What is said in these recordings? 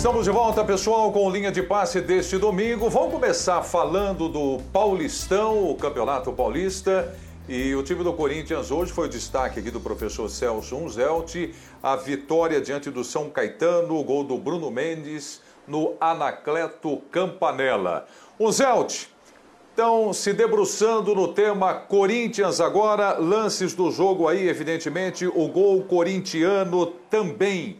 Estamos de volta, pessoal, com linha de passe deste domingo. Vamos começar falando do Paulistão, o Campeonato Paulista. E o time do Corinthians hoje foi o destaque aqui do professor Celso Unzelt. A vitória diante do São Caetano, o gol do Bruno Mendes no Anacleto Campanella. Unzelt, então, se debruçando no tema Corinthians agora, lances do jogo aí, evidentemente, o gol corintiano também.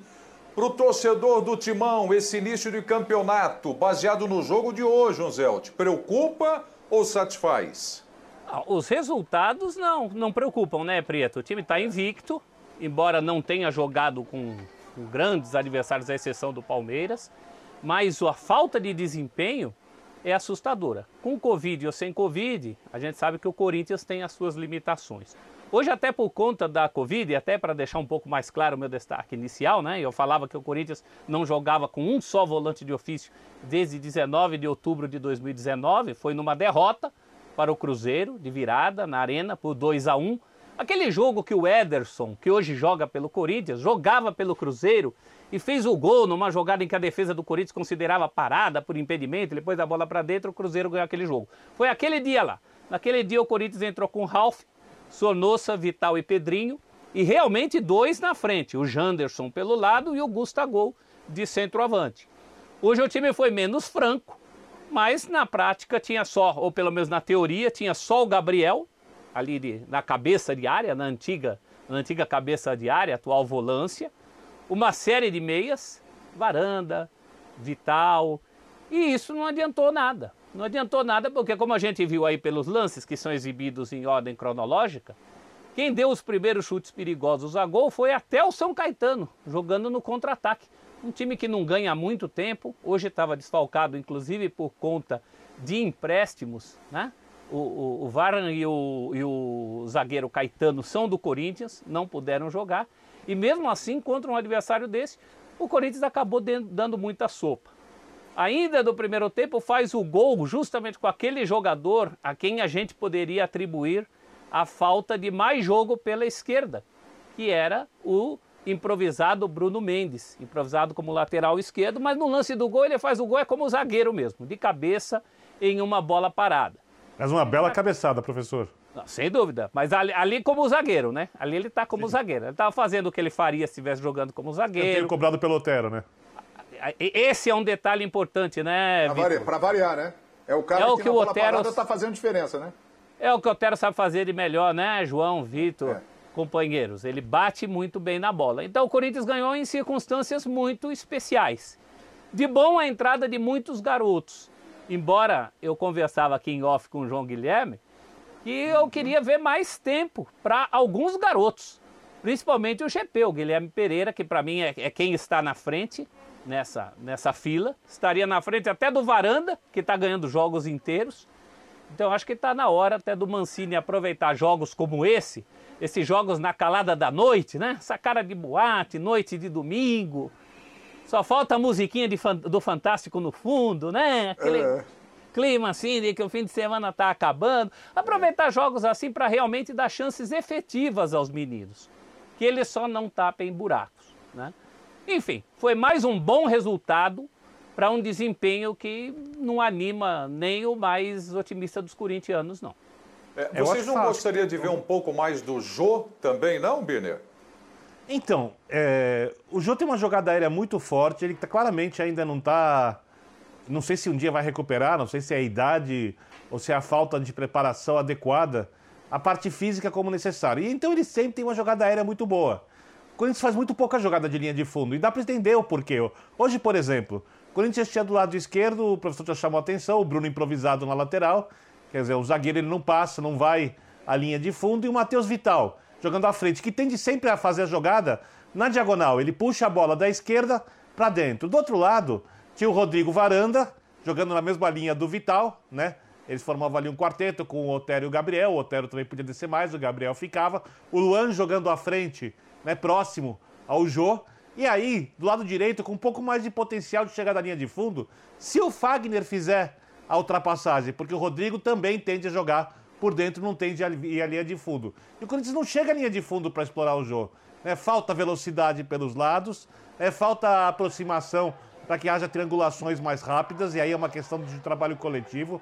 Para o torcedor do Timão, esse início de campeonato, baseado no jogo de hoje, Unzelt, preocupa ou satisfaz? Ah, os resultados não, não preocupam, né, Prieto? O time está invicto, embora não tenha jogado com, com grandes adversários, à exceção do Palmeiras, mas a falta de desempenho é assustadora. Com Covid ou sem Covid, a gente sabe que o Corinthians tem as suas limitações. Hoje, até por conta da Covid, e até para deixar um pouco mais claro o meu destaque inicial, né? Eu falava que o Corinthians não jogava com um só volante de ofício desde 19 de outubro de 2019, foi numa derrota para o Cruzeiro, de virada, na Arena, por 2 a 1 Aquele jogo que o Ederson, que hoje joga pelo Corinthians, jogava pelo Cruzeiro e fez o gol numa jogada em que a defesa do Corinthians considerava parada por impedimento, depois da bola para dentro, o Cruzeiro ganhou aquele jogo. Foi aquele dia lá. Naquele dia o Corinthians entrou com Ralf, Sonossa, Vital e Pedrinho, e realmente dois na frente, o Janderson pelo lado e o Gustavo de centroavante. Hoje o time foi menos franco, mas na prática tinha só, ou pelo menos na teoria, tinha só o Gabriel, ali de, na cabeça de área, na antiga, na antiga cabeça de área, atual volância, uma série de meias, Varanda, Vital, e isso não adiantou nada. Não adiantou nada porque, como a gente viu aí pelos lances que são exibidos em ordem cronológica, quem deu os primeiros chutes perigosos a gol foi até o São Caetano, jogando no contra-ataque. Um time que não ganha muito tempo, hoje estava desfalcado, inclusive por conta de empréstimos, né? O, o, o Varan e o, e o zagueiro Caetano são do Corinthians, não puderam jogar. E mesmo assim, contra um adversário desse, o Corinthians acabou dando muita sopa. Ainda do primeiro tempo faz o gol justamente com aquele jogador a quem a gente poderia atribuir a falta de mais jogo pela esquerda, que era o improvisado Bruno Mendes, improvisado como lateral esquerdo, mas no lance do gol ele faz o gol é como zagueiro mesmo, de cabeça em uma bola parada. Mas uma bela cabeçada, professor. Não, sem dúvida, mas ali, ali, como zagueiro, né? Ali ele está como Sim. zagueiro. Ele estava fazendo o que ele faria se estivesse jogando como zagueiro. Ele tem cobrado pelo Otero, né? Esse é um detalhe importante, né? Para variar, né? É o cara é o que, que o Otero está fazendo diferença, né? É o que o Otero sabe fazer de melhor, né, João, Vitor, é. companheiros? Ele bate muito bem na bola. Então o Corinthians ganhou em circunstâncias muito especiais. De bom a entrada de muitos garotos. Embora eu conversava aqui em off com o João Guilherme, que eu queria ver mais tempo para alguns garotos. Principalmente o GP, o Guilherme Pereira, que para mim é, é quem está na frente nessa, nessa fila. Estaria na frente até do Varanda, que está ganhando jogos inteiros. Então acho que está na hora até do Mancini aproveitar jogos como esse, esses jogos na calada da noite, né? Essa cara de boate, noite de domingo. Só falta a musiquinha de, do Fantástico no fundo, né? Aquele é. clima assim de que o fim de semana está acabando. Aproveitar jogos assim para realmente dar chances efetivas aos meninos. Que eles só não tapem buracos, né? Enfim, foi mais um bom resultado para um desempenho que não anima nem o mais otimista dos corintianos, não. É, vocês não gostariam de ver um pouco mais do Jô também, não, Biner? Então, é, o Jô tem uma jogada aérea muito forte, ele tá, claramente ainda não está. Não sei se um dia vai recuperar, não sei se é a idade ou se é a falta de preparação adequada, a parte física como necessário. E então ele sempre tem uma jogada aérea muito boa. Corinthians faz muito pouca jogada de linha de fundo. E dá para entender o porquê. Hoje, por exemplo, o Corinthians tinha do lado esquerdo, o professor já chamou a atenção, o Bruno improvisado na lateral. Quer dizer, o zagueiro ele não passa, não vai à linha de fundo. E o Matheus Vital jogando à frente, que tende sempre a fazer a jogada na diagonal. Ele puxa a bola da esquerda para dentro. Do outro lado, tinha o Rodrigo Varanda, jogando na mesma linha do Vital, né? Eles formavam ali um quarteto com o Otero e o Gabriel. O Otero também podia descer mais, o Gabriel ficava. O Luan jogando à frente né, próximo ao Jô. E aí, do lado direito, com um pouco mais de potencial de chegar da linha de fundo, se o Fagner fizer a ultrapassagem, porque o Rodrigo também tende a jogar por dentro, não tende a ir à linha de fundo. E o Corinthians não chega à linha de fundo para explorar o Jô. Né? Falta velocidade pelos lados, né? falta aproximação para que haja triangulações mais rápidas, e aí é uma questão de trabalho coletivo.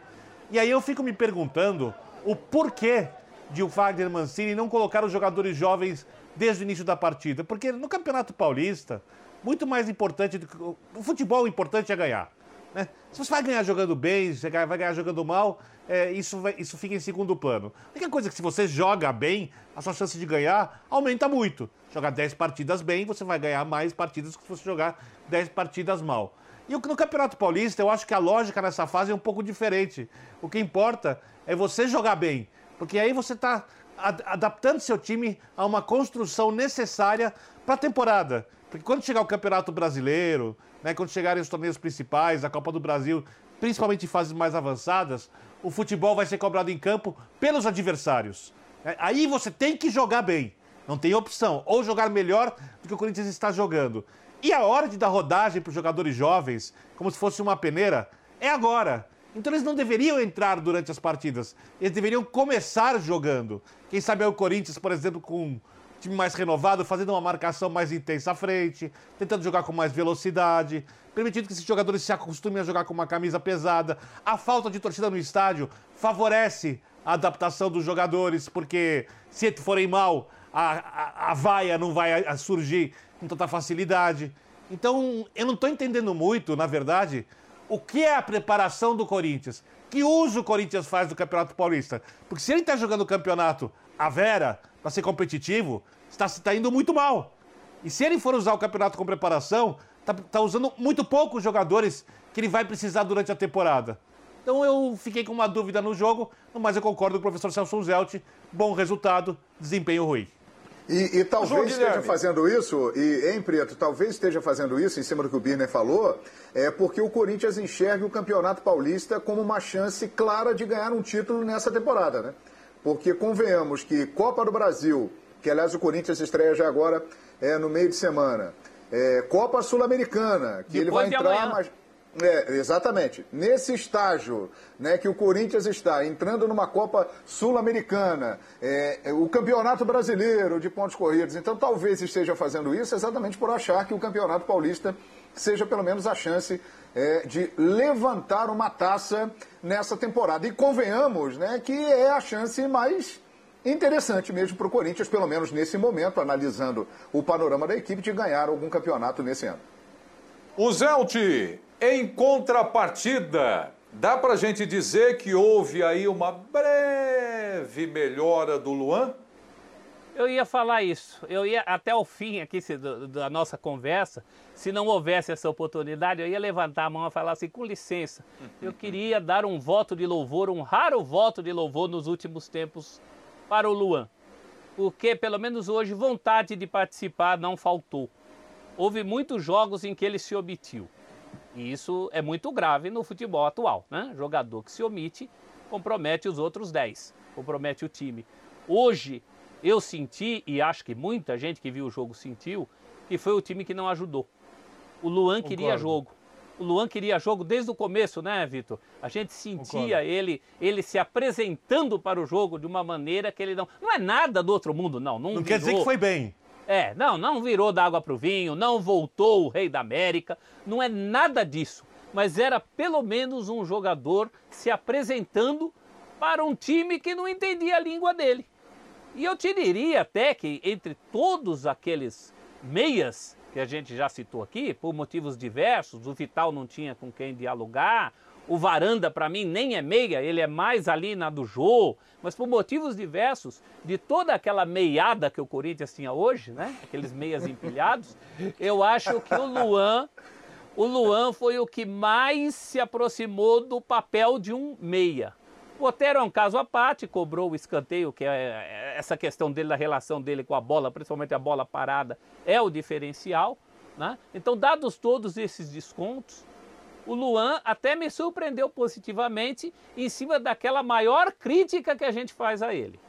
E aí eu fico me perguntando o porquê de o Wagner Mancini não colocar os jogadores jovens desde o início da partida. Porque no Campeonato Paulista, muito mais importante do que. O futebol importante é ganhar. Né? Se você vai ganhar jogando bem, se vai ganhar jogando mal, é, isso, vai, isso fica em segundo plano. A única coisa é que se você joga bem, a sua chance de ganhar aumenta muito. Jogar 10 partidas bem, você vai ganhar mais partidas que se você jogar 10 partidas mal. E no Campeonato Paulista, eu acho que a lógica nessa fase é um pouco diferente. O que importa é você jogar bem, porque aí você está adaptando seu time a uma construção necessária para a temporada. Porque quando chegar o Campeonato Brasileiro, né, quando chegarem os torneios principais, a Copa do Brasil, principalmente em fases mais avançadas, o futebol vai ser cobrado em campo pelos adversários. É, aí você tem que jogar bem. Não tem opção. Ou jogar melhor do que o Corinthians está jogando. E a hora de dar rodagem para os jogadores jovens, como se fosse uma peneira, é agora. Então eles não deveriam entrar durante as partidas. Eles deveriam começar jogando. Quem sabe é o Corinthians, por exemplo, com um time mais renovado, fazendo uma marcação mais intensa à frente, tentando jogar com mais velocidade, permitindo que esses jogadores se acostumem a jogar com uma camisa pesada. A falta de torcida no estádio favorece a adaptação dos jogadores, porque se forem mal, a, a, a vaia não vai surgir com tanta facilidade. Então, eu não estou entendendo muito, na verdade, o que é a preparação do Corinthians. Que uso o Corinthians faz do Campeonato Paulista? Porque se ele está jogando o campeonato à vera, para ser competitivo, está tá indo muito mal. E se ele for usar o campeonato com preparação, está tá usando muito poucos jogadores que ele vai precisar durante a temporada. Então eu fiquei com uma dúvida no jogo, mas eu concordo com o professor Celso Zelt. Bom resultado, desempenho ruim. E, e talvez esteja fazendo isso, e em Preto, talvez esteja fazendo isso, em cima do que o Birner falou, é porque o Corinthians enxerga o Campeonato Paulista como uma chance clara de ganhar um título nessa temporada, né? Porque convenhamos que Copa do Brasil, que aliás o Corinthians estreia já agora é, no meio de semana, é, Copa Sul-Americana, que Depois ele vai entrar, mas é, exatamente. Nesse estágio né, que o Corinthians está entrando numa Copa Sul-Americana, é, é, o Campeonato Brasileiro de pontos corridos, então talvez esteja fazendo isso exatamente por achar que o Campeonato Paulista seja pelo menos a chance é, de levantar uma taça nessa temporada. E convenhamos né, que é a chance mais interessante mesmo para o Corinthians, pelo menos nesse momento, analisando o panorama da equipe, de ganhar algum campeonato nesse ano. O Zelti, em contrapartida, dá para a gente dizer que houve aí uma breve melhora do Luan? Eu ia falar isso. Eu ia até o fim aqui se, do, da nossa conversa, se não houvesse essa oportunidade, eu ia levantar a mão e falar assim, com licença, eu queria dar um voto de louvor, um raro voto de louvor nos últimos tempos para o Luan. Porque, pelo menos hoje, vontade de participar não faltou. Houve muitos jogos em que ele se omitiu. E isso é muito grave no futebol atual. Né? Jogador que se omite compromete os outros 10, compromete o time. Hoje eu senti, e acho que muita gente que viu o jogo sentiu, que foi o time que não ajudou. O Luan Concordo. queria jogo. O Luan queria jogo desde o começo, né, Vitor? A gente sentia ele, ele se apresentando para o jogo de uma maneira que ele não. Não é nada do outro mundo, não. Não, não quer dizer que foi bem. É, não, não virou da água para o vinho, não voltou o rei da América, não é nada disso. Mas era pelo menos um jogador se apresentando para um time que não entendia a língua dele. E eu te diria até que entre todos aqueles meias que a gente já citou aqui, por motivos diversos, o Vital não tinha com quem dialogar, o Varanda, para mim, nem é meia, ele é mais ali na do Jô, mas por motivos diversos, de toda aquela meiada que o Corinthians tinha hoje, né? Aqueles meias empilhados, eu acho que o Luan, o Luan foi o que mais se aproximou do papel de um meia. O Otero é um caso à parte, cobrou o escanteio, que é, é essa questão dele, da relação dele com a bola, principalmente a bola parada, é o diferencial. Né? Então, dados todos esses descontos, o Luan até me surpreendeu positivamente em cima daquela maior crítica que a gente faz a ele.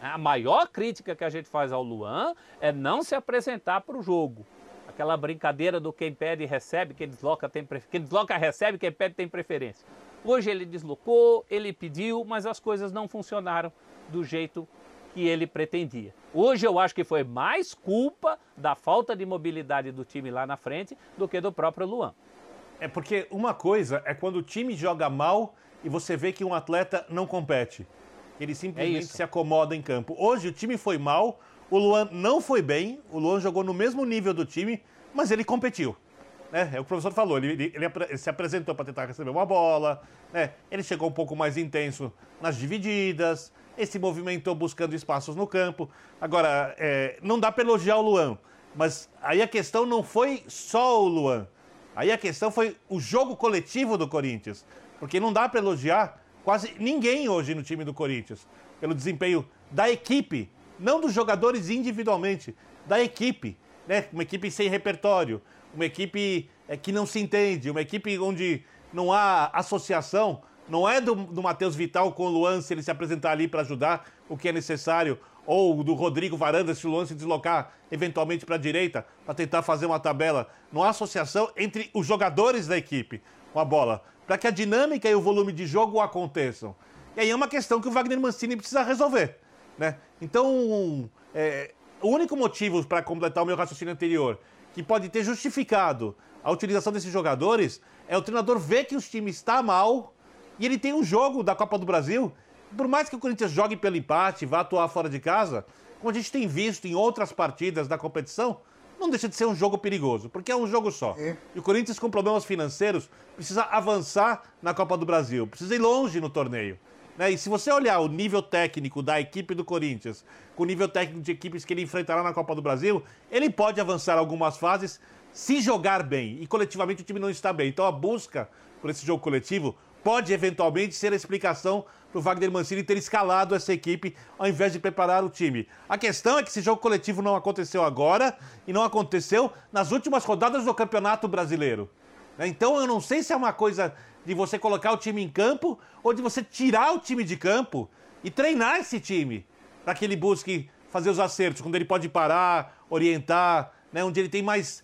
A maior crítica que a gente faz ao Luan é não se apresentar para o jogo. Aquela brincadeira do quem pede recebe, quem desloca, tem quem desloca recebe, quem pede tem preferência. Hoje ele deslocou, ele pediu, mas as coisas não funcionaram do jeito que ele pretendia. Hoje eu acho que foi mais culpa da falta de mobilidade do time lá na frente do que do próprio Luan. É porque uma coisa é quando o time joga mal e você vê que um atleta não compete. Ele simplesmente é se acomoda em campo. Hoje o time foi mal, o Luan não foi bem, o Luan jogou no mesmo nível do time, mas ele competiu. Né? É o que o professor falou, ele, ele, ele se apresentou para tentar receber uma bola, né? ele chegou um pouco mais intenso nas divididas, ele se movimentou buscando espaços no campo. Agora, é, não dá para elogiar o Luan, mas aí a questão não foi só o Luan. Aí a questão foi o jogo coletivo do Corinthians. Porque não dá para elogiar quase ninguém hoje no time do Corinthians pelo desempenho da equipe, não dos jogadores individualmente, da equipe. Né? Uma equipe sem repertório, uma equipe é, que não se entende, uma equipe onde não há associação. Não é do, do Matheus Vital com o Luan se ele se apresentar ali para ajudar o que é necessário, ou do Rodrigo Varanda se o Luan se deslocar eventualmente para a direita para tentar fazer uma tabela. Não há associação entre os jogadores da equipe com a bola para que a dinâmica e o volume de jogo aconteçam. E aí é uma questão que o Wagner Mancini precisa resolver. Né? Então, é, o único motivo para completar o meu raciocínio anterior, que pode ter justificado a utilização desses jogadores, é o treinador ver que o time está mal e ele tem um jogo da Copa do Brasil. Por mais que o Corinthians jogue pelo empate, vá atuar fora de casa, como a gente tem visto em outras partidas da competição, não deixa de ser um jogo perigoso, porque é um jogo só. É. E o Corinthians, com problemas financeiros, precisa avançar na Copa do Brasil, precisa ir longe no torneio. Né? E se você olhar o nível técnico da equipe do Corinthians, com o nível técnico de equipes que ele enfrentará na Copa do Brasil, ele pode avançar algumas fases se jogar bem. E coletivamente o time não está bem. Então a busca por esse jogo coletivo pode eventualmente ser a explicação para o Wagner Mancini ter escalado essa equipe ao invés de preparar o time. A questão é que esse jogo coletivo não aconteceu agora e não aconteceu nas últimas rodadas do Campeonato Brasileiro. Né? Então eu não sei se é uma coisa de você colocar o time em campo ou de você tirar o time de campo e treinar esse time para que ele busque fazer os acertos, quando ele pode parar, orientar, né? onde ele tem mais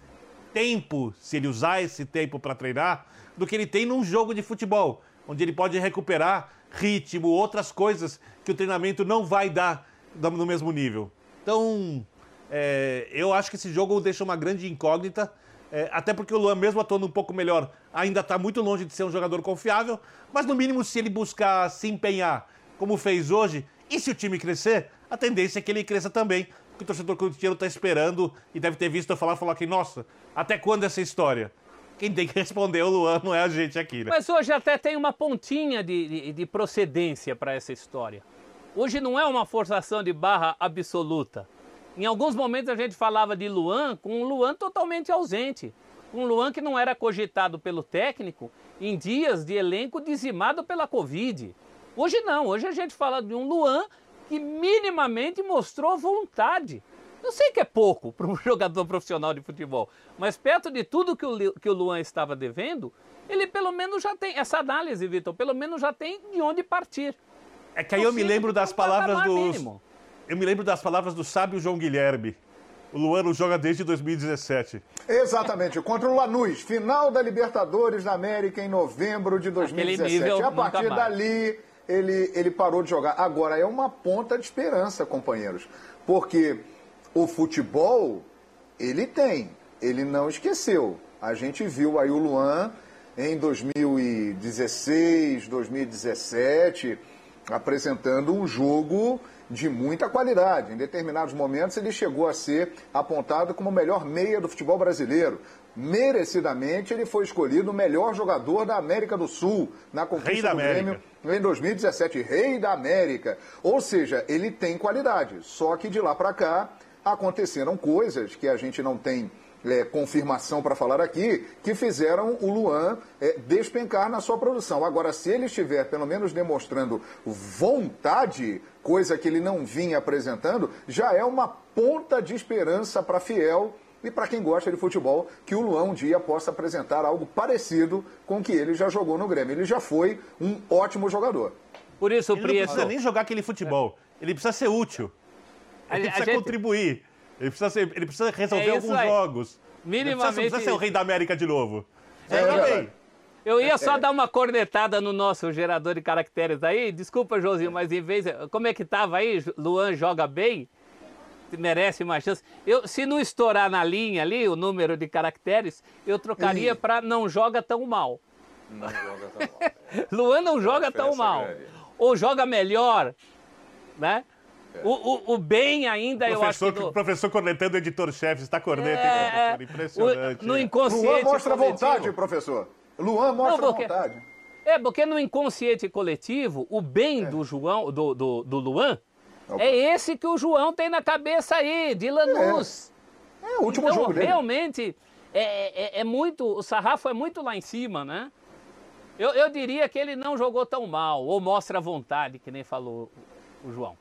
tempo, se ele usar esse tempo para treinar, do que ele tem num jogo de futebol, onde ele pode recuperar ritmo, outras coisas que o treinamento não vai dar no mesmo nível. Então, é, eu acho que esse jogo deixa uma grande incógnita, é, até porque o Luan, mesmo atuando um pouco melhor, ainda está muito longe de ser um jogador confiável, mas no mínimo, se ele buscar se empenhar como fez hoje, e se o time crescer, a tendência é que ele cresça também, porque o torcedor corintiano está esperando e deve ter visto eu falar, falar que, nossa, até quando essa história? Quem tem que responder o Luan, não é a gente aqui, né? Mas hoje até tem uma pontinha de, de, de procedência para essa história. Hoje não é uma forçação de barra absoluta. Em alguns momentos a gente falava de Luan com um Luan totalmente ausente. Um Luan que não era cogitado pelo técnico em dias de elenco dizimado pela Covid. Hoje não, hoje a gente fala de um Luan que minimamente mostrou vontade. Eu sei que é pouco para um jogador profissional de futebol, mas perto de tudo que o, que o Luan estava devendo, ele pelo menos já tem, essa análise, Vitor, pelo menos já tem de onde partir. É que aí eu me lembro das palavras do. Eu me lembro das palavras do sábio João Guilherme. O Luan não joga desde 2017. Exatamente, contra o Lanús, final da Libertadores da América em novembro de 2017. A partir dali, ele, ele parou de jogar. Agora, é uma ponta de esperança, companheiros, porque o futebol, ele tem, ele não esqueceu. A gente viu aí o Luan em 2016, 2017, apresentando um jogo de muita qualidade. Em determinados momentos ele chegou a ser apontado como o melhor meia do futebol brasileiro. Merecidamente ele foi escolhido o melhor jogador da América do Sul na conquista do Grêmio em 2017, rei da América. Ou seja, ele tem qualidade. Só que de lá para cá aconteceram coisas que a gente não tem é, confirmação para falar aqui, que fizeram o Luan é, despencar na sua produção. Agora, se ele estiver pelo menos demonstrando vontade, coisa que ele não vinha apresentando, já é uma ponta de esperança para fiel e para quem gosta de futebol, que o Luan um dia possa apresentar algo parecido com o que ele já jogou no Grêmio. Ele já foi um ótimo jogador. Por isso, ele Prieto... não precisa nem jogar aquele futebol. Ele precisa ser útil. Ele precisa gente... contribuir. Ele precisa, ser, ele precisa resolver é alguns aí. jogos. Minimamente... Ele precisa, precisa, ser o rei da América de novo. É, é, eu ia só dar uma cornetada no nosso gerador de caracteres aí. Desculpa, Josinho, mas em vez. Como é que tava aí? Luan joga bem? merece uma chance. Eu, se não estourar na linha ali o número de caracteres, eu trocaria para não joga tão mal. Não joga tão mal. É. Luan não joga tão mal. Grande. Ou joga melhor, né? É. O, o, o, bem ainda, professor, eu acho que... Do... Professor cornetando editor-chefe, está corneta, é, hein, Impressionante. O, no inconsciente Luan mostra coletivo... vontade, professor. Luan mostra não, porque... vontade. É, porque no inconsciente coletivo, o bem é. do João, do, do, do Luan, Opa. é esse que o João tem na cabeça aí, de Lanús. É, é o último então, jogo dele. realmente, é, é, é, muito, o sarrafo é muito lá em cima, né? Eu, eu diria que ele não jogou tão mal, ou mostra vontade, que nem falou o João.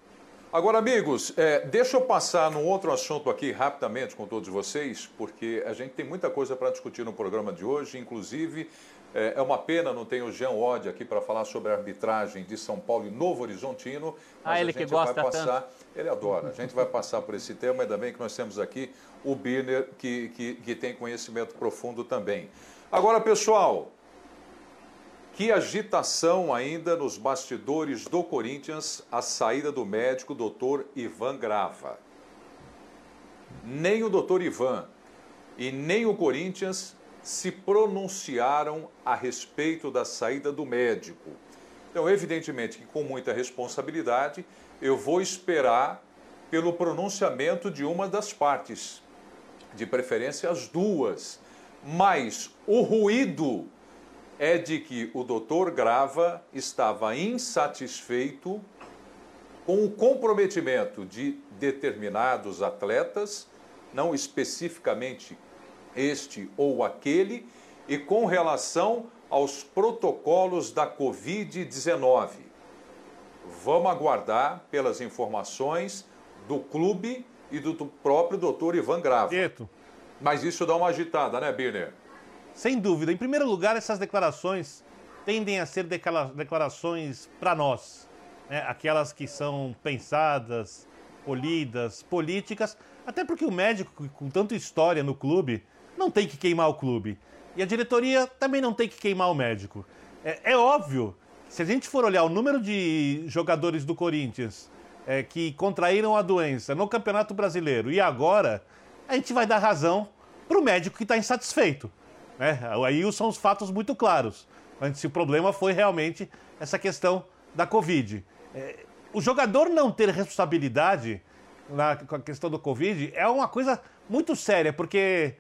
Agora, amigos, é, deixa eu passar num outro assunto aqui rapidamente com todos vocês, porque a gente tem muita coisa para discutir no programa de hoje, inclusive é, é uma pena não ter o Jean Odd aqui para falar sobre a arbitragem de São Paulo e Novo Horizontino. Mas ah, ele a gente que gosta vai passar, tanto. Ele adora. A gente vai passar por esse tema, ainda bem que nós temos aqui o Birner, que, que, que tem conhecimento profundo também. Agora, pessoal, que agitação ainda nos bastidores do Corinthians, a saída do médico doutor Ivan Grava. Nem o doutor Ivan e nem o Corinthians se pronunciaram a respeito da saída do médico. Então, evidentemente que com muita responsabilidade, eu vou esperar pelo pronunciamento de uma das partes, de preferência as duas. Mas o ruído é de que o doutor Grava estava insatisfeito com o comprometimento de determinados atletas, não especificamente este ou aquele, e com relação aos protocolos da Covid-19. Vamos aguardar pelas informações do clube e do, próprio doutor Ivan Grava. Mas isso dá uma agitada, né, Birner? Sem dúvida. Em primeiro lugar, essas declarações tendem a ser declarações para nós. Né? Aquelas que são pensadas, polidas, políticas. Até porque o médico, com tanta história no clube, não tem que queimar o clube. E a diretoria também não tem que queimar o médico. É, é óbvio, se a gente for olhar o número de jogadores do Corinthians é, que contraíram a doença no Campeonato Brasileiro e agora, a gente vai dar razão para o médico que está insatisfeito. Né? Aí são os fatos muito claros. Se o problema foi realmente essa questão da Covid. É, o jogador não ter responsabilidade na questão do Covid é uma coisa muito séria, porque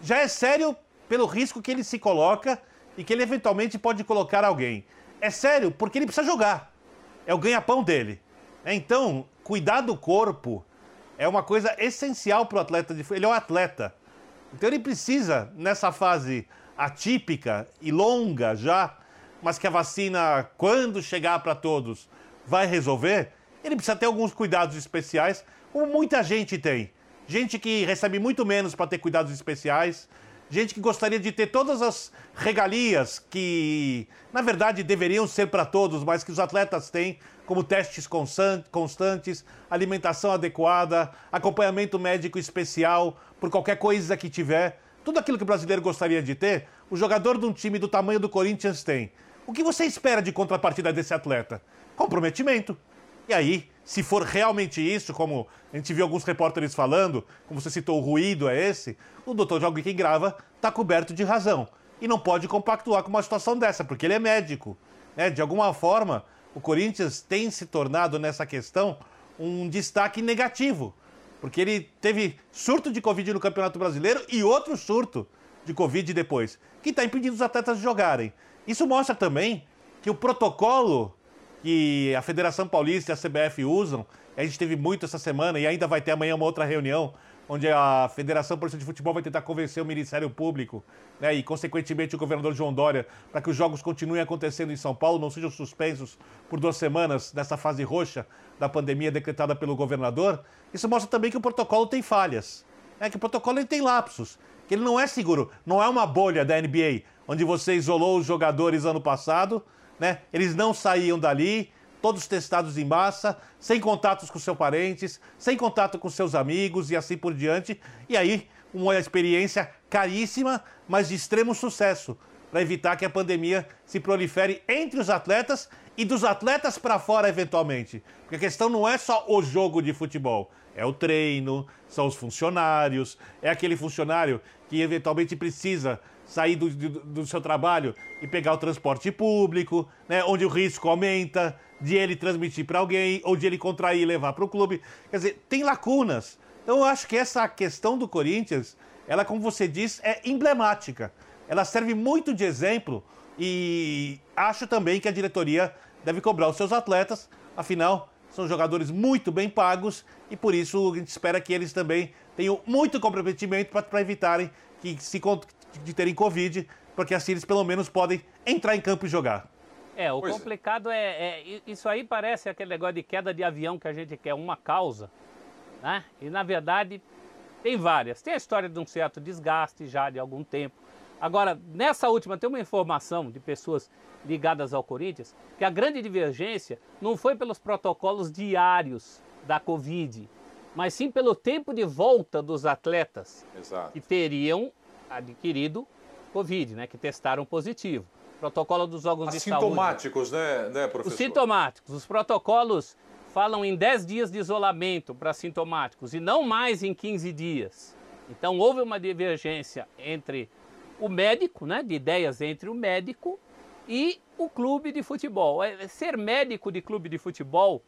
já é sério pelo risco que ele se coloca e que ele eventualmente pode colocar alguém. É sério porque ele precisa jogar. É o ganha-pão dele. Então, cuidar do corpo é uma coisa essencial para o atleta de Ele é um atleta. Então ele precisa, nessa fase atípica e longa já, mas que a vacina, quando chegar para todos, vai resolver, ele precisa ter alguns cuidados especiais, como muita gente tem. Gente que recebe muito menos para ter cuidados especiais, gente que gostaria de ter todas as regalias que, na verdade, deveriam ser para todos, mas que os atletas têm, como testes constantes, alimentação adequada, acompanhamento médico especial por qualquer coisa que tiver. Tudo aquilo que o brasileiro gostaria de ter, o jogador de um time do tamanho do Corinthians tem. O que você espera de contrapartida desse atleta? Comprometimento. E aí, se for realmente isso, como a gente viu alguns repórteres falando, como você citou, o ruído é esse, o doutor Joaquim Grava está coberto de razão. E não pode compactuar com uma situação dessa, porque ele é médico. Né? De alguma forma, o Corinthians tem se tornado nessa questão um destaque negativo. Porque ele teve surto de Covid no Campeonato Brasileiro e outro surto de Covid depois, que está impedindo os atletas de jogarem. Isso mostra também que o protocolo que a Federação Paulista e a CBF usam. A gente teve muito essa semana e ainda vai ter amanhã uma outra reunião onde a Federação Paulista de Futebol vai tentar convencer o Ministério Público né, e, consequentemente, o governador João Dória para que os jogos continuem acontecendo em São Paulo, não sejam suspensos por duas semanas nessa fase roxa da pandemia decretada pelo governador. Isso mostra também que o protocolo tem falhas, né, que o protocolo ele tem lapsos, que ele não é seguro, não é uma bolha da NBA, onde você isolou os jogadores ano passado né? Eles não saíam dali, todos testados em massa, sem contatos com seus parentes, sem contato com seus amigos e assim por diante. E aí, uma experiência caríssima, mas de extremo sucesso, para evitar que a pandemia se prolifere entre os atletas e dos atletas para fora eventualmente. Porque a questão não é só o jogo de futebol, é o treino, são os funcionários, é aquele funcionário que eventualmente precisa sair do, do, do seu trabalho e pegar o transporte público, né, onde o risco aumenta de ele transmitir para alguém ou de ele contrair e levar para o clube. Quer dizer, tem lacunas. Então eu acho que essa questão do Corinthians, ela, como você diz, é emblemática. Ela serve muito de exemplo e acho também que a diretoria deve cobrar os seus atletas, afinal, são jogadores muito bem pagos e por isso a gente espera que eles também tenham muito comprometimento para evitarem que se de terem Covid, porque assim eles pelo menos podem entrar em campo e jogar. É, o pois é. complicado é. é, Isso aí parece aquele negócio de queda de avião que a gente quer uma causa, né? E na verdade tem várias. Tem a história de um certo desgaste já de algum tempo. Agora, nessa última, tem uma informação de pessoas ligadas ao Corinthians que a grande divergência não foi pelos protocolos diários da Covid, mas sim pelo tempo de volta dos atletas Exato. que teriam adquirido Covid, né, que testaram positivo. Protocolo dos órgãos de sintomáticos, saúde. né, né, professor? Os sintomáticos. Os protocolos falam em 10 dias de isolamento para sintomáticos e não mais em 15 dias. Então houve uma divergência entre o médico, né, de ideias entre o médico e o clube de futebol. É, ser médico de clube de futebol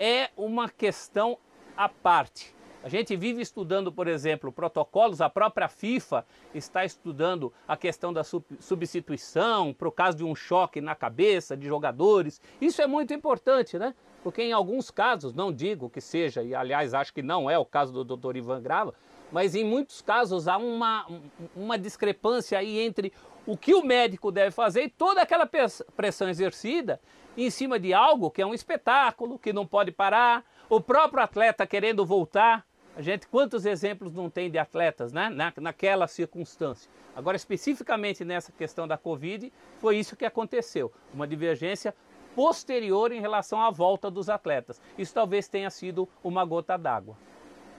é uma questão à parte. A gente vive estudando, por exemplo, protocolos, a própria FIFA está estudando a questão da substituição para o caso de um choque na cabeça de jogadores. Isso é muito importante, né? Porque em alguns casos, não digo que seja, e aliás acho que não é o caso do Dr. Ivan Grava, mas em muitos casos há uma, uma discrepância aí entre o que o médico deve fazer e toda aquela pressão exercida em cima de algo que é um espetáculo, que não pode parar, o próprio atleta querendo voltar. A gente, quantos exemplos não tem de atletas né? Na, naquela circunstância? Agora, especificamente nessa questão da Covid, foi isso que aconteceu. Uma divergência posterior em relação à volta dos atletas. Isso talvez tenha sido uma gota d'água.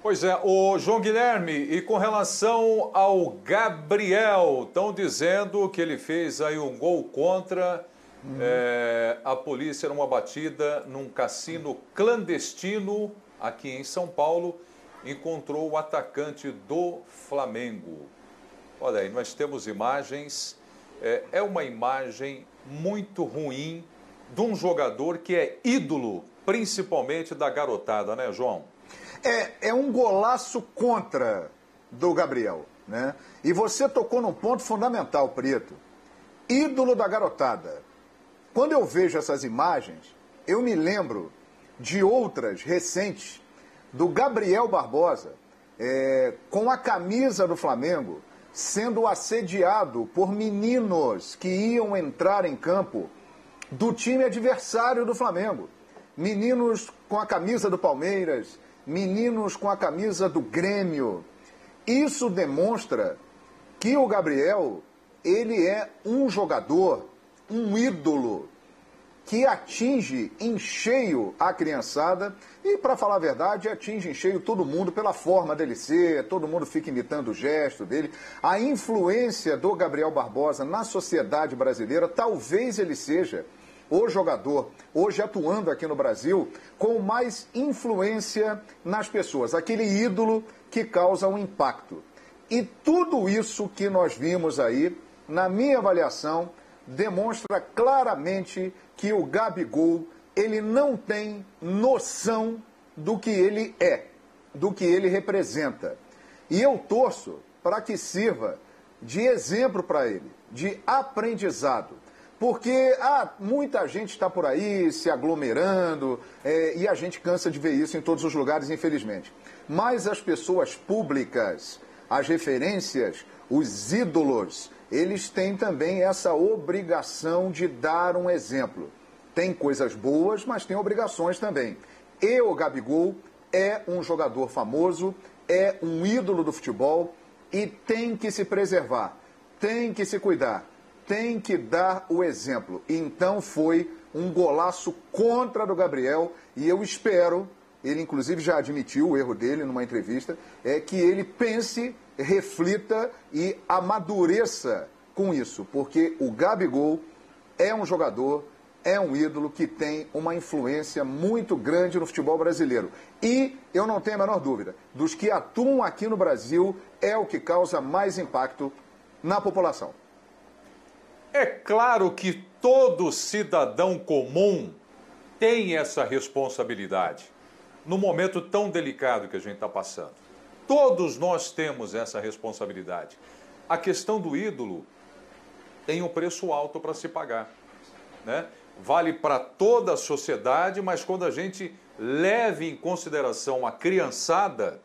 Pois é, o João Guilherme, e com relação ao Gabriel, estão dizendo que ele fez aí um gol contra uhum. é, a polícia numa batida num cassino clandestino aqui em São Paulo encontrou o atacante do Flamengo. Olha aí, nós temos imagens, é, é uma imagem muito ruim de um jogador que é ídolo, principalmente da garotada, né, João? É, é um golaço contra do Gabriel, né? E você tocou num ponto fundamental, Preto. Ídolo da garotada. Quando eu vejo essas imagens, eu me lembro de outras recentes do Gabriel Barbosa, é, com a camisa do Flamengo, sendo assediado por meninos que iam entrar em campo do time adversário do Flamengo. Meninos com a camisa do Palmeiras, meninos com a camisa do Grêmio. Isso demonstra que o Gabriel, ele é um jogador, um ídolo que atinge em cheio a criançada e, para falar a verdade, atinge em cheio todo mundo pela forma dele ser, todo mundo fica imitando o gesto dele. A influência do Gabriel Barbosa na sociedade brasileira, talvez ele seja o jogador, hoje atuando aqui no Brasil, com mais influência nas pessoas, aquele ídolo que causa um impacto. E tudo isso que nós vimos aí, na minha avaliação, demonstra claramente que o Gabigol ele não tem noção do que ele é, do que ele representa. E eu torço para que sirva de exemplo para ele, de aprendizado. Porque ah, muita gente está por aí se aglomerando é, e a gente cansa de ver isso em todos os lugares, infelizmente. Mas as pessoas públicas, as referências, os ídolos, eles têm também essa obrigação de dar um exemplo. Tem coisas boas, mas tem obrigações também. E o Gabigol é um jogador famoso, é um ídolo do futebol e tem que se preservar, tem que se cuidar, tem que dar o exemplo. Então foi um golaço contra do Gabriel e eu espero, ele inclusive já admitiu o erro dele numa entrevista, é que ele pense reflita e amadureça com isso, porque o Gabigol é um jogador, é um ídolo que tem uma influência muito grande no futebol brasileiro. E eu não tenho a menor dúvida, dos que atuam aqui no Brasil, é o que causa mais impacto na população. É claro que todo cidadão comum tem essa responsabilidade no momento tão delicado que a gente está passando. Todos nós temos essa responsabilidade. A questão do ídolo tem um preço alto para se pagar. Né? Vale para toda a sociedade, mas quando a gente leve em consideração a criançada,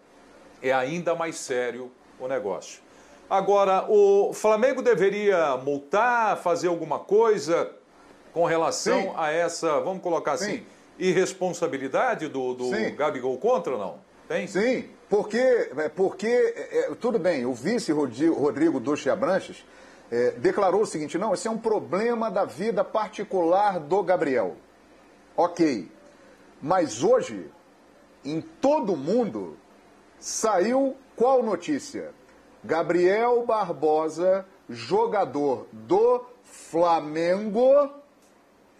é ainda mais sério o negócio. Agora, o Flamengo deveria multar, fazer alguma coisa com relação Sim. a essa, vamos colocar assim, Sim. irresponsabilidade do, do Gabigol contra ou não? Tem? Sim, porque, é, porque é, é, tudo bem, o vice Rodrigo Duche Abranches é, declarou o seguinte: não, esse é um problema da vida particular do Gabriel. Ok. Mas hoje, em todo o mundo, saiu qual notícia? Gabriel Barbosa, jogador do Flamengo,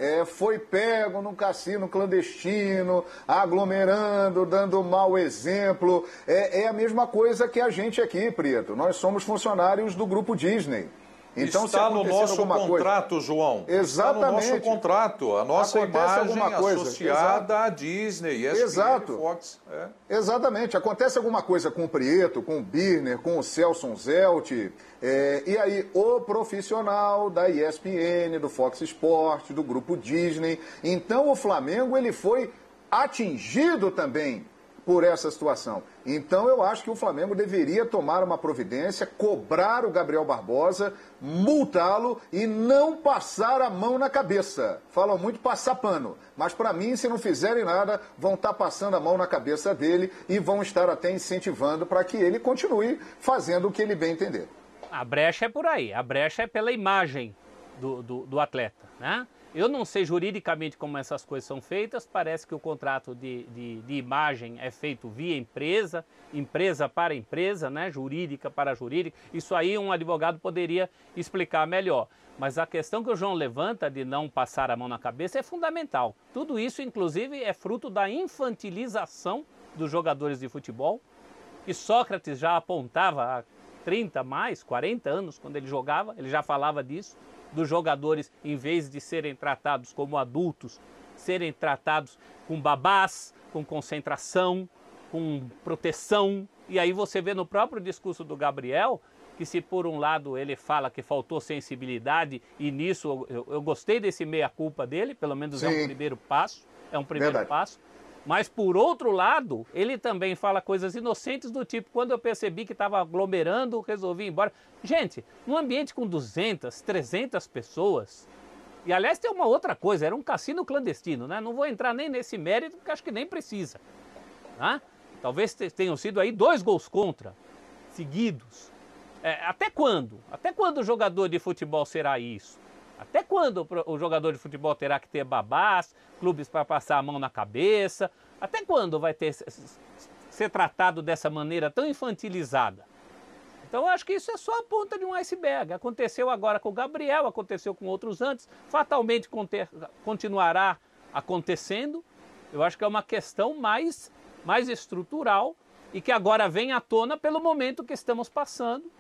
é, foi pego num cassino clandestino, aglomerando, dando mau exemplo. É, é a mesma coisa que a gente aqui, Preto. Nós somos funcionários do grupo Disney. Então, está no nosso contrato, coisa... João. Exatamente. Está no nosso contrato. A nossa acontece imagem associada Exato. à Disney, ESPN, Exato. Fox. É. Exatamente. Acontece alguma coisa com o Prieto, com o Birner, com o Celson Zelt. É, e aí, o profissional da ESPN, do Fox Sports, do grupo Disney. Então, o Flamengo ele foi atingido também por essa situação. Então eu acho que o Flamengo deveria tomar uma providência, cobrar o Gabriel Barbosa, multá-lo e não passar a mão na cabeça. Falam muito passar pano, mas para mim, se não fizerem nada, vão estar tá passando a mão na cabeça dele e vão estar até incentivando para que ele continue fazendo o que ele bem entender. A brecha é por aí, a brecha é pela imagem do, do, do atleta, né? Eu não sei juridicamente como essas coisas são feitas, parece que o contrato de, de, de, imagem é feito via empresa, empresa para empresa, né? jurídica para jurídica. Isso aí um advogado poderia explicar melhor. Mas a questão que o João levanta de não passar a mão na cabeça é fundamental. Tudo isso, inclusive, é fruto da infantilização dos jogadores de futebol, que Sócrates já apontava há 30 mais, 40 anos, quando ele jogava, ele já falava disso dos jogadores, em vez de serem tratados como adultos, serem tratados com babás, com concentração, com proteção. E aí você vê no próprio discurso do Gabriel que se por um lado ele fala que faltou sensibilidade e nisso eu, eu gostei desse meia culpa dele, pelo menos Sim. é um primeiro passo, é um primeiro Verdade. passo. Mas, por outro lado, ele também fala coisas inocentes do tipo: quando eu percebi que estava aglomerando, resolvi ir embora. Gente, num ambiente com 200, 300 pessoas. E aliás, tem uma outra coisa: era um cassino clandestino, né? Não vou entrar nem nesse mérito, porque acho que nem precisa. Tá? Talvez tenham sido aí dois gols contra, seguidos. É, até quando? Até quando o jogador de futebol será isso? Até quando o jogador de futebol terá que ter babás, clubes para passar a mão na cabeça? Até quando vai ter ser tratado dessa maneira tão infantilizada? Então eu acho que isso é só a ponta de um iceberg. Aconteceu agora com o Gabriel, aconteceu com outros antes, fatalmente continuará acontecendo. Eu acho que é uma questão mais, mais estrutural e que agora vem à tona pelo momento que estamos passando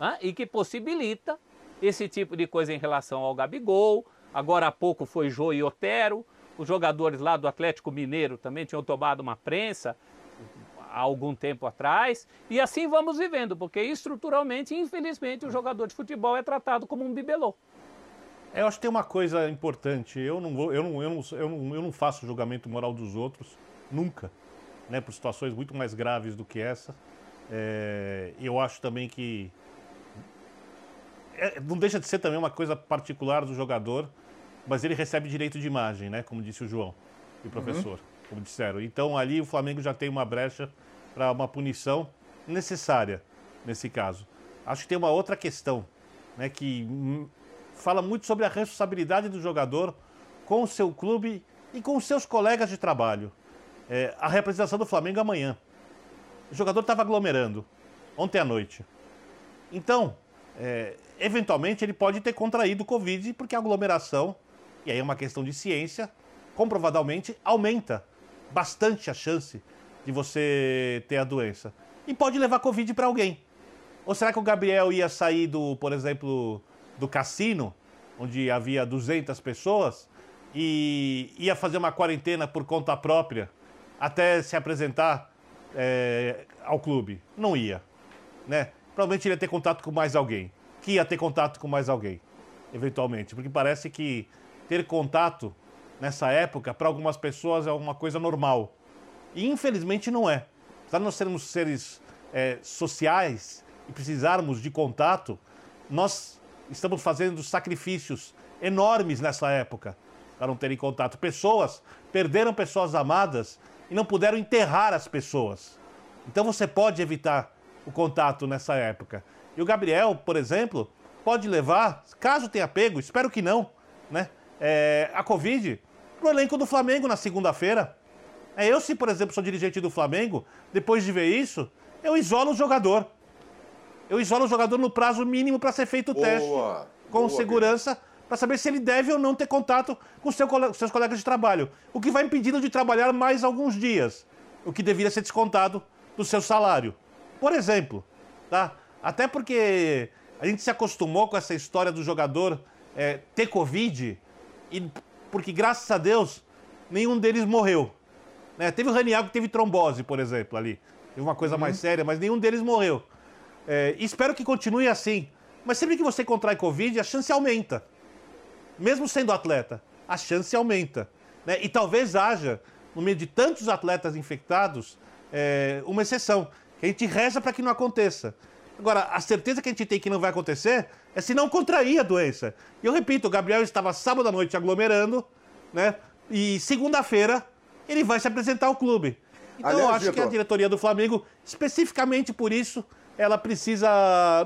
né? e que possibilita esse tipo de coisa em relação ao Gabigol. Agora há pouco foi Jô e Otero. Os jogadores lá do Atlético Mineiro também tinham tomado uma prensa há algum tempo atrás. E assim vamos vivendo, porque estruturalmente, infelizmente, o jogador de futebol é tratado como um bibelô. É, eu acho que tem uma coisa importante. Eu não, vou, eu não, eu não, eu não, eu não faço julgamento moral dos outros, nunca, né, por situações muito mais graves do que essa. É, eu acho também que é, não deixa de ser também uma coisa particular do jogador, mas ele recebe direito de imagem, né? Como disse o João e o professor, uhum. como disseram. Então ali o Flamengo já tem uma brecha para uma punição necessária nesse caso. Acho que tem uma outra questão, né? Que fala muito sobre a responsabilidade do jogador com o seu clube e com os seus colegas de trabalho. É, a representação do Flamengo amanhã. O jogador estava aglomerando ontem à noite. Então, é, eventualmente ele pode ter contraído Covid porque a aglomeração E aí é uma questão de ciência, comprovadamente aumenta bastante a chance de você ter a doença. E pode levar Covid para alguém. Ou será que o Gabriel ia sair do, por exemplo, do cassino, onde havia 200 pessoas, e ia fazer uma quarentena por conta própria até se apresentar é, ao clube? Não ia, né? Provavelmente iria ter contato com mais alguém. Que ia ter contato com mais alguém, eventualmente. Porque parece que ter contato nessa época, para algumas pessoas, é uma coisa normal. E infelizmente não é. Apesar de nós sermos seres é, sociais e precisarmos de contato, nós estamos fazendo sacrifícios enormes nessa época para não terem contato. Pessoas perderam pessoas amadas e não puderam enterrar as pessoas. Então você pode evitar o contato nessa época. E o Gabriel, por exemplo, pode levar, caso tenha pego, espero que não, né? É, a Covid pro elenco do Flamengo na segunda-feira. É, eu, se por exemplo sou dirigente do Flamengo, depois de ver isso, eu isolo o jogador. Eu isolo o jogador no prazo mínimo para ser feito o boa, teste. Com boa, segurança, para saber se ele deve ou não ter contato com seu, seus colegas de trabalho. O que vai impedi-lo de trabalhar mais alguns dias. O que deveria ser descontado do seu salário. Por exemplo, tá? Até porque a gente se acostumou com essa história do jogador é, ter Covid e porque graças a Deus nenhum deles morreu. Né? Teve o Raniago que teve trombose, por exemplo, ali. Teve uma coisa uhum. mais séria, mas nenhum deles morreu. É, espero que continue assim. Mas sempre que você contrai Covid, a chance aumenta. Mesmo sendo atleta, a chance aumenta. Né? E talvez haja, no meio de tantos atletas infectados, é, uma exceção. Que a gente reza para que não aconteça. Agora, a certeza que a gente tem que não vai acontecer é se não contrair a doença. E eu repito, o Gabriel estava sábado à noite aglomerando, né? E segunda-feira ele vai se apresentar ao clube. Então Aliás, eu acho que a diretoria do Flamengo, especificamente por isso, ela precisa,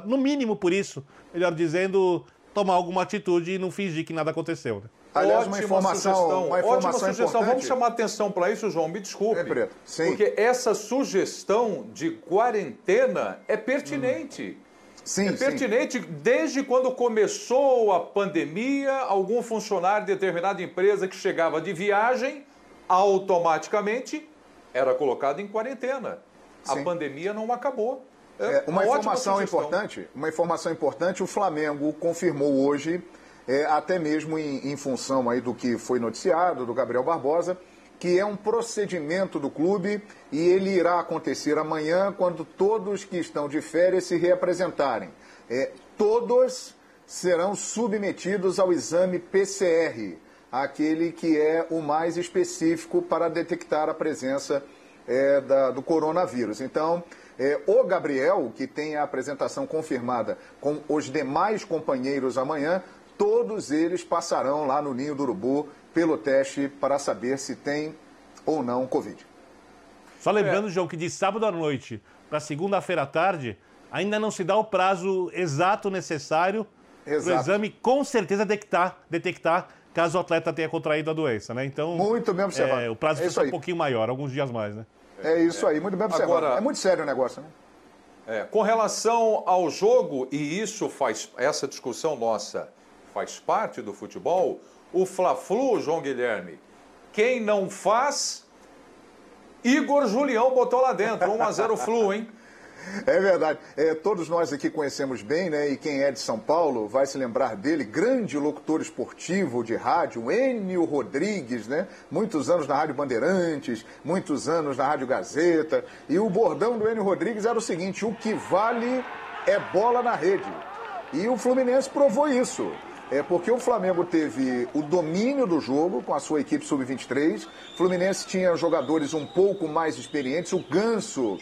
no mínimo por isso, melhor dizendo, tomar alguma atitude e não fingir que nada aconteceu. Né? Aliás, ótima uma informação, sugestão. Uma informação ótima sugestão. Importante. Vamos chamar atenção para isso, João. Me desculpe. É, Preto. Sim. Porque essa sugestão de quarentena é pertinente. Hum. Sim, é pertinente sim. desde quando começou a pandemia, algum funcionário de determinada empresa que chegava de viagem, automaticamente era colocado em quarentena. Sim. A pandemia não acabou. É, uma, uma informação importante, uma informação importante, o Flamengo confirmou hoje é, até mesmo em, em, função aí do que foi noticiado, do Gabriel Barbosa, que é um procedimento do clube e ele irá acontecer amanhã, quando todos que estão de férias se reapresentarem. É, todos serão submetidos ao exame PCR, aquele que é o mais específico para detectar a presença é, da, do coronavírus. Então, é, o Gabriel, que tem a apresentação confirmada com os demais companheiros amanhã, todos eles passarão lá no Ninho do Urubu pelo teste para saber se tem ou não Covid. Só lembrando, é. João, que de sábado à noite para segunda-feira à tarde, ainda não se dá o prazo exato necessário para o exame com certeza detectar, detectar caso o atleta tenha contraído a doença, né? Então, muito bem observado. É, o prazo é fica um pouquinho maior, alguns dias mais, né? É isso aí, muito bem observado. Agora, é muito sério o negócio, né? É, com relação ao jogo, e isso faz essa discussão nossa faz parte do futebol, o Fla-Flu, João Guilherme, quem não faz, Igor Julião botou lá dentro, 1 a 0 Flu, hein? É verdade. É, todos nós aqui conhecemos bem, né? E quem é de São Paulo vai se lembrar dele, grande locutor esportivo de rádio, Enio Rodrigues, né? Muitos anos na Rádio Bandeirantes, muitos anos na Rádio Gazeta. E o bordão do Enio Rodrigues era o seguinte: o que vale é bola na rede. E o Fluminense provou isso. É porque o Flamengo teve o domínio do jogo com a sua equipe sub-23. Fluminense tinha jogadores um pouco mais experientes. O Ganso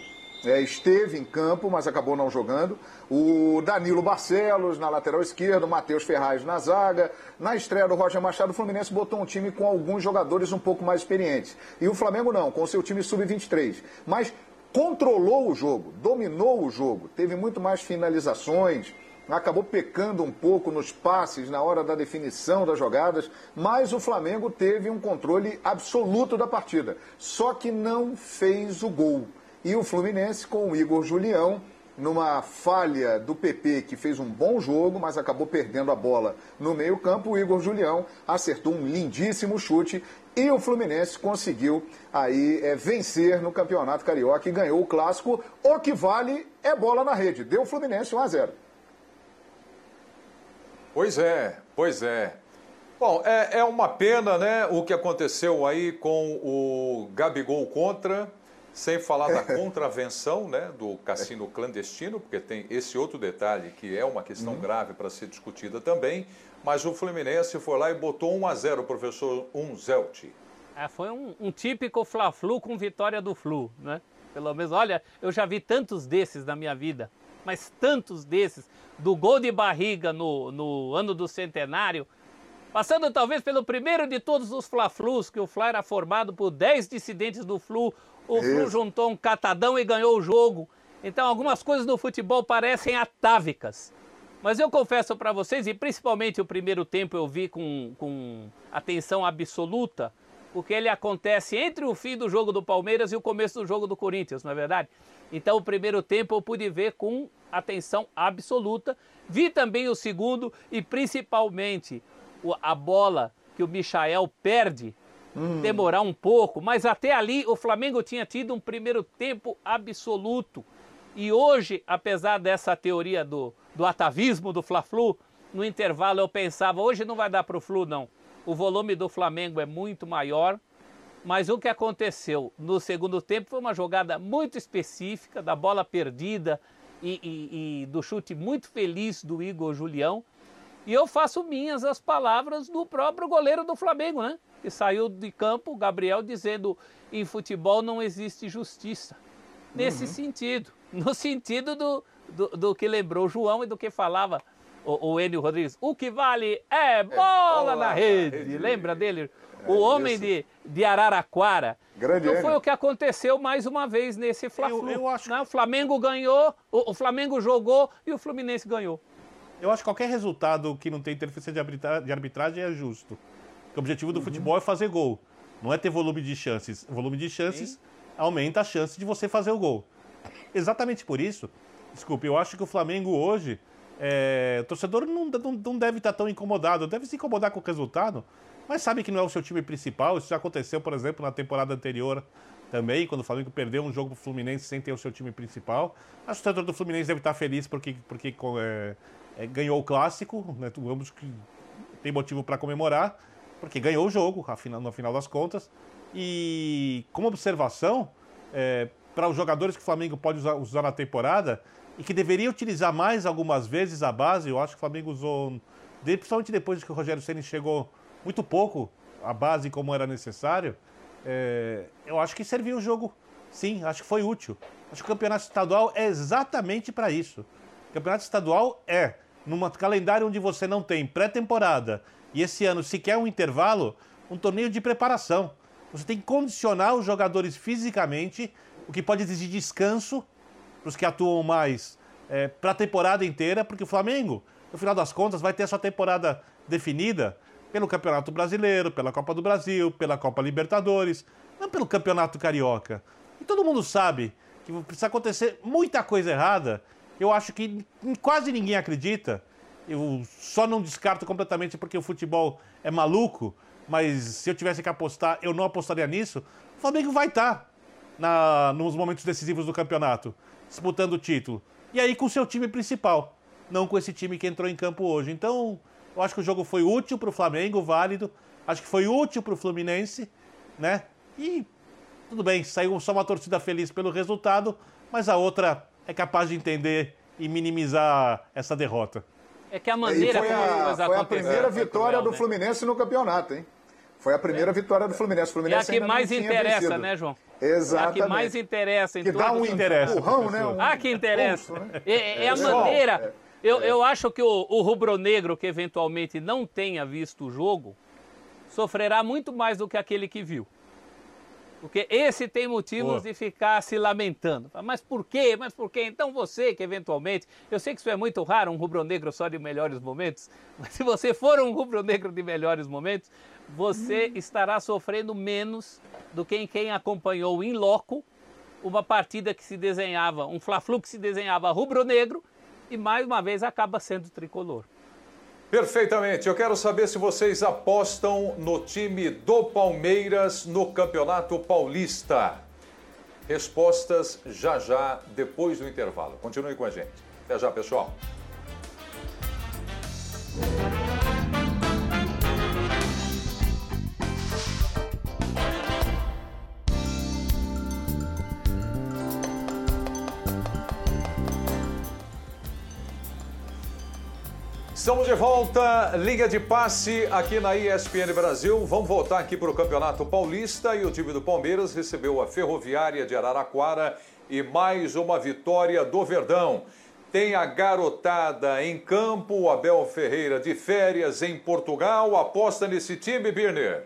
é, esteve em campo, mas acabou não jogando. O Danilo Barcelos na lateral esquerda, o Matheus Ferraz na zaga. Na estreia do Roger Machado, o Fluminense botou um time com alguns jogadores um pouco mais experientes. E o Flamengo não, com seu time sub-23. Mas controlou o jogo, dominou o jogo, teve muito mais finalizações acabou pecando um pouco nos passes na hora da definição das jogadas, mas o Flamengo teve um controle absoluto da partida, só que não fez o gol. E o Fluminense, com o Igor Julião, numa falha do PP, que fez um bom jogo, mas acabou perdendo a bola no meio-campo. O Igor Julião acertou um lindíssimo chute e o Fluminense conseguiu aí é, vencer no Campeonato Carioca e ganhou o clássico. O que vale é bola na rede. Deu o Fluminense 1 a 0. Pois é, pois é. Bom, é, é uma pena, né, o que aconteceu aí com o Gabigol contra sem falar da contravenção né, do cassino clandestino, porque tem esse outro detalhe que é uma questão uhum. grave para ser discutida também. Mas o Fluminense foi lá e botou 1 a 0 professor 1 Zelt. É, foi um, um típico Fla-Flu com vitória do Flu, né? Pelo menos, olha, eu já vi tantos desses na minha vida, mas tantos desses, do gol de barriga no, no ano do centenário, passando talvez pelo primeiro de todos os Fla-Flus, que o Fla era formado por 10 dissidentes do Flu, o Flu juntou um catadão e ganhou o jogo. Então algumas coisas no futebol parecem atávicas. Mas eu confesso para vocês, e principalmente o primeiro tempo eu vi com, com atenção absoluta, porque ele acontece entre o fim do jogo do Palmeiras e o começo do jogo do Corinthians, não é verdade? Então o primeiro tempo eu pude ver com atenção absoluta. Vi também o segundo e principalmente a bola que o Michael perde hum. demorar um pouco, mas até ali o Flamengo tinha tido um primeiro tempo absoluto. E hoje, apesar dessa teoria do, do atavismo do Fla-Flu, no intervalo eu pensava, hoje não vai dar para o Flu não. O volume do Flamengo é muito maior, mas o que aconteceu no segundo tempo foi uma jogada muito específica, da bola perdida e, e, e do chute muito feliz do Igor Julião. E eu faço minhas as palavras do próprio goleiro do Flamengo, né? que saiu de campo, Gabriel, dizendo em futebol não existe justiça. Nesse uhum. sentido, no sentido do, do, do, que lembrou João e do que falava o, o Enio Rodrigues. O que vale é bola, é bola na rede. rede. Lembra dele? É, o homem de, de Araraquara. Grande então foi o que aconteceu mais uma vez nesse Fla-Flu. Eu, eu acho... Né? O Flamengo ganhou, o, o Flamengo jogou e o Fluminense ganhou. Eu acho que qualquer resultado que não tem interferência de arbitragem é justo. O objetivo do uhum. futebol é fazer gol, não é ter volume de chances. O volume de chances Sim. aumenta a chance de você fazer o gol. Exatamente por isso, desculpe, eu acho que o Flamengo hoje, é, o torcedor não, não, não deve estar tão incomodado, deve se incomodar com o resultado, mas sabe que não é o seu time principal. Isso já aconteceu, por exemplo, na temporada anterior também, quando o Flamengo perdeu um jogo pro Fluminense sem ter o seu time principal. Acho que o torcedor do Fluminense deve estar feliz porque, porque é, é, ganhou o clássico, né? Ambos que tem motivo para comemorar porque ganhou o jogo no final das contas. E como observação, é, para os jogadores que o Flamengo pode usar, usar, na temporada e que deveria utilizar mais algumas vezes a base, eu acho que o Flamengo usou, principalmente depois que o Rogério Ceni chegou, muito pouco a base como era necessário. É, eu acho que serviu o jogo, sim, acho que foi útil. Acho que o campeonato estadual é exatamente para isso. O campeonato estadual é, num calendário onde você não tem pré-temporada e esse ano sequer um intervalo, um torneio de preparação. Você tem que condicionar os jogadores fisicamente, o que pode exigir descanso para os que atuam mais é, para a temporada inteira, porque o Flamengo, no final das contas, vai ter a sua temporada definida pelo Campeonato Brasileiro, pela Copa do Brasil, pela Copa Libertadores, não pelo Campeonato Carioca. E todo mundo sabe que precisa acontecer muita coisa errada. Eu acho que quase ninguém acredita eu só não descarto completamente porque o futebol é maluco, mas se eu tivesse que apostar, eu não apostaria nisso. O Flamengo vai estar na, nos momentos decisivos do campeonato, disputando o título. E aí com o seu time principal, não com esse time que entrou em campo hoje. Então, eu acho que o jogo foi útil para o Flamengo, válido. Acho que foi útil para o Fluminense, né? E tudo bem, saiu só uma torcida feliz pelo resultado, mas a outra é capaz de entender e minimizar essa derrota. É que a maneira foi a, foi a primeira vitória do Fluminense no campeonato, hein? Foi a primeira é. vitória do Fluminense. O Fluminense é a que mais interessa, vencido. né, João? Exatamente. É a que mais interessa. Em que dá um interesse. Empurrão, né? Um... Ah, que interessa. Pulso, né? é, é, a maneira... Eu, eu acho que o, o rubro-negro que eventualmente não tenha visto o jogo sofrerá muito mais do que aquele que viu. Porque esse tem motivos de ficar se lamentando. Mas por quê? Mas por quê? Então você que eventualmente, eu sei que isso é muito raro, um rubro-negro só de melhores momentos, mas se você for um rubro-negro de melhores momentos, você hum. estará sofrendo menos do que quem acompanhou em loco uma partida que se desenhava, um Fla-Flu que se desenhava rubro-negro e mais uma vez acaba sendo tricolor. Perfeitamente. Eu quero saber se vocês apostam no time do Palmeiras no Campeonato Paulista. Respostas já já, depois do intervalo. Continue com a gente. Até já, pessoal. Estamos de volta, Liga de Passe aqui na ESPN Brasil. Vamos voltar aqui para o Campeonato Paulista e o time do Palmeiras recebeu a Ferroviária de Araraquara e mais uma vitória do Verdão. Tem a garotada em campo, o Abel Ferreira de férias em Portugal. Aposta nesse time, Birner?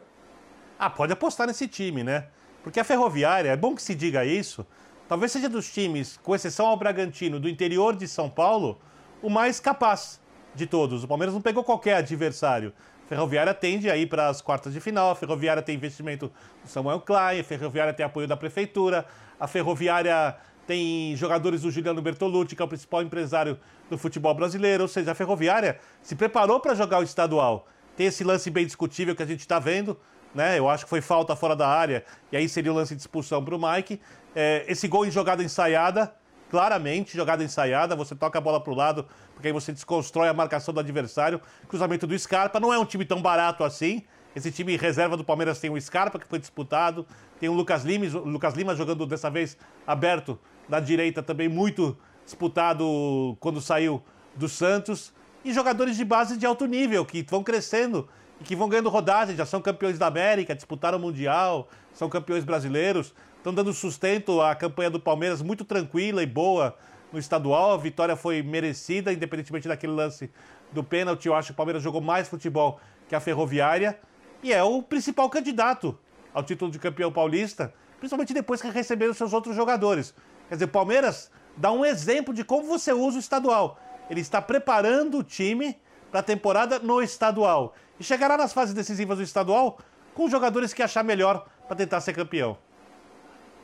Ah, pode apostar nesse time, né? Porque a Ferroviária, é bom que se diga isso, talvez seja dos times, com exceção ao Bragantino, do interior de São Paulo, o mais capaz de todos. O Palmeiras não pegou qualquer adversário. Ferroviária tende a ir para as quartas de final, a Ferroviária tem investimento do Samuel Klein, a Ferroviária tem apoio da Prefeitura, a Ferroviária tem jogadores do Juliano Bertolucci, que é o principal empresário do futebol brasileiro, ou seja, a Ferroviária se preparou para jogar o estadual. Tem esse lance bem discutível que a gente está vendo, né? Eu acho que foi falta fora da área, e aí seria o lance de expulsão para o Mike. É, esse gol em jogada ensaiada, claramente jogada ensaiada, você toca a bola para o lado, porque aí você desconstrói a marcação do adversário. Cruzamento do Scarpa, não é um time tão barato assim. Esse time reserva do Palmeiras tem o Scarpa, que foi disputado, tem o Lucas Lima, o Lucas Lima jogando dessa vez aberto na direita, também muito disputado quando saiu do Santos. E jogadores de base de alto nível, que vão crescendo e que vão ganhando rodagem, já são campeões da América, disputaram o Mundial, são campeões brasileiros, estão dando sustento à campanha do Palmeiras muito tranquila e boa no estadual. A vitória foi merecida, independentemente daquele lance do pênalti. Eu acho que o Palmeiras jogou mais futebol que a Ferroviária e é o principal candidato ao título de campeão paulista, principalmente depois que receberam seus outros jogadores. Quer dizer, o Palmeiras dá um exemplo de como você usa o estadual. Ele está preparando o time para a temporada no estadual e chegará nas fases decisivas do estadual com os jogadores que achar melhor para tentar ser campeão.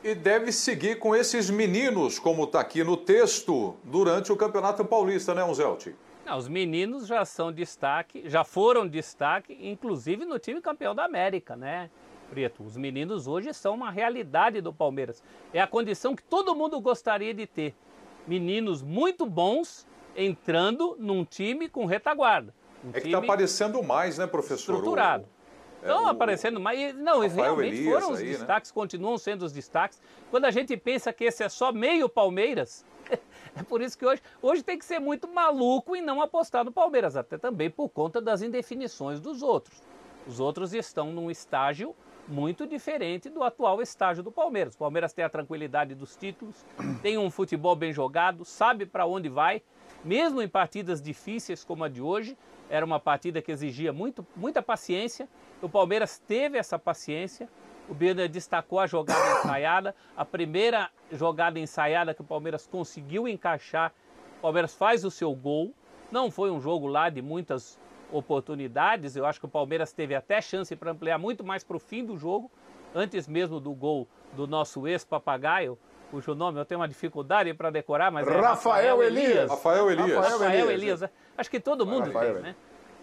E deve seguir com esses meninos, como está aqui no texto, durante o Campeonato Paulista, né, Unzelt? Não, os meninos já são destaque, já foram destaque, inclusive no time campeão da América, né, Preto? Os meninos hoje são uma realidade do Palmeiras. É a condição que todo mundo gostaria de ter. Meninos muito bons entrando num time com retaguarda. Um é que está aparecendo mais, né, professor? Estruturado. Estão é, aparecendo mais. Não, Rafael realmente Elias foram os aí, né? destaques, né? continuam sendo os destaques. Quando a gente pensa que esse é só meio Palmeiras, é por isso que hoje, hoje tem que ser muito maluco e não apostar no Palmeiras, até também por conta das indefinições dos outros. Os outros estão num estágio muito diferente do atual estágio do Palmeiras. O Palmeiras tem a tranquilidade dos títulos, tem um futebol bem jogado, sabe para onde vai, mesmo em partidas difíceis como a de hoje, era uma partida que exigia muito, muita paciência. O Palmeiras teve essa paciência. O Birner destacou a jogada ensaiada, a primeira jogada ensaiada que o Palmeiras conseguiu encaixar. O Palmeiras faz o seu gol. Não foi um jogo lá de muitas oportunidades. Eu acho que o Palmeiras teve até chance para ampliar muito mais para o fim do jogo, antes mesmo do gol do nosso ex-papagaio, cujo nome eu tenho uma dificuldade para decorar, mas Rafael, é Rafael Elias. Rafael Elias. Rafael, Rafael Elias. Elias. Acho que todo mundo Rafael, tem, né?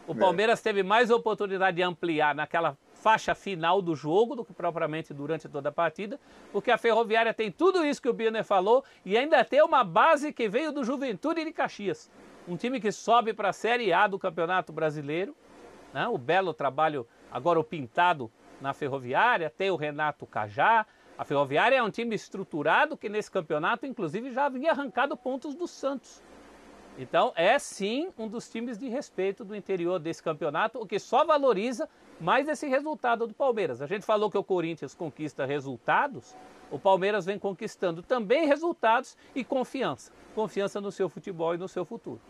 O Palmeiras teve mais oportunidade de ampliar naquela faixa final do jogo do que propriamente durante toda a partida, porque a Ferroviária tem tudo isso que o Birner falou e ainda tem uma base que veio do Juventude de Caxias. Um time que sobe para a Série A do Campeonato Brasileiro. Né? O belo trabalho, agora o pintado na Ferroviária, tem o Renato Cajá, a Ferroviária é um time estruturado que nesse campeonato, inclusive, já havia arrancado pontos do Santos. Então, é sim um dos times de respeito do interior desse campeonato, o que só valoriza mais esse resultado do Palmeiras. A gente falou que o Corinthians conquista resultados, o Palmeiras vem conquistando também resultados e confiança. Confiança no seu futebol e no seu futuro.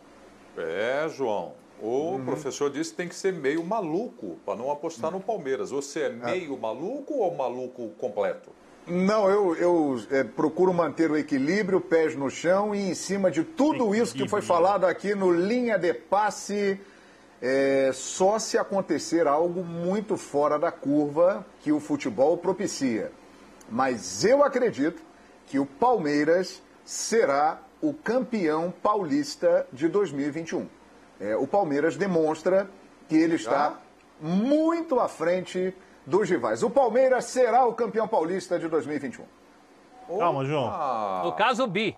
É, João. O uhum. professor disse que tem que ser meio maluco para não apostar no Palmeiras. Você é, é. meio maluco ou maluco completo? Não, eu, eu é, procuro manter o equilíbrio, pés no chão e em cima de tudo isso que foi falado aqui no linha de passe, é, só se acontecer algo muito fora da curva que o futebol propicia. Mas eu acredito que o Palmeiras será o campeão paulista de 2021. É, o Palmeiras demonstra que ele está muito à frente dos rivais. O Palmeiras será o campeão paulista de 2021. Calma, João. No caso, bi.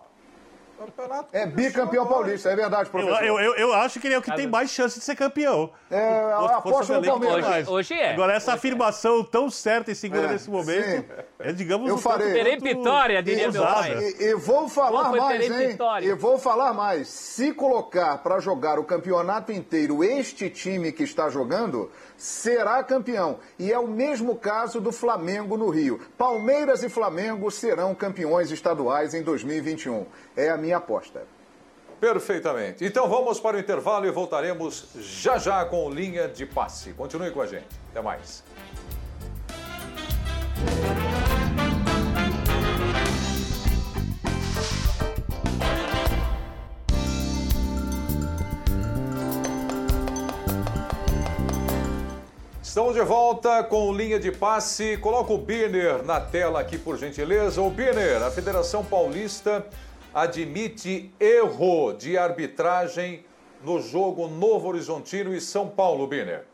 É bicampeão paulista, é verdade, Eu, professor. eu, eu, eu acho que ele é o que tem mais chance de ser campeão. É, aposto o no Palmeiras. Hoje- hoje é. Agora, essa Hoje é. afirmação tão certa e segura É, nesse momento, sim. é, digamos, Eu um farei. vitória, diria meu pai. E, e vou falar mais, Terei hein? Vitória? E vou falar mais. Se colocar para jogar o campeonato inteiro este time que está jogando, será campeão. E é o mesmo caso do Flamengo no Rio. Palmeiras e Flamengo serão campeões estaduais em 2021. É a minha aposta. Perfeitamente. Então vamos para o intervalo e voltaremos já já com linha de passe. Continue com a gente. Até mais. Estamos de volta com linha de passe. Coloca o Birner na tela aqui, por gentileza. O Birner, a Federação Paulista admite erro de arbitragem no jogo Novo Horizontino e São Paulo, Birner.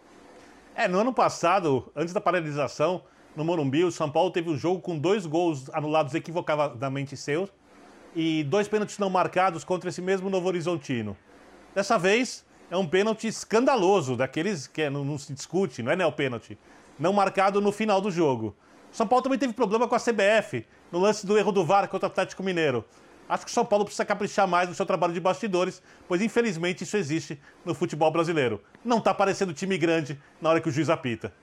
É, no ano passado, antes da paralisação, no Morumbi, o São Paulo teve um jogo com dois gols anulados equivocadamente seus e dois pênaltis não marcados contra esse mesmo Novo Horizontino. Dessa vez, é um pênalti escandaloso, daqueles que não, não se discute, não é neopênalti, não marcado no final do jogo. O São Paulo também teve problema com a CBF, no lance do erro do VAR contra o Atlético Mineiro. Acho que o São Paulo precisa caprichar mais no seu trabalho de bastidores, pois infelizmente isso existe no futebol brasileiro. Não está parecendo time grande na hora que o juiz apita.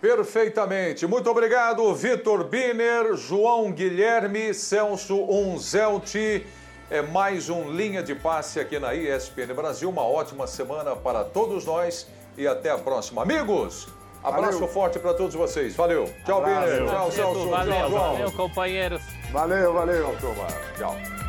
Perfeitamente. Muito obrigado, Vitor Biner, João Guilherme, Celso Unzelti. É mais um Linha de Passe aqui na ESPN Brasil. Uma ótima semana para todos nós e até a próxima. Amigos, abraço Valeu. forte para todos vocês. Valeu. Tchau, Biner. Tchau, Celso. Valeu, Tchau, valeu, companheiros. Valeu, valeu. Tchau, turma. Tchau.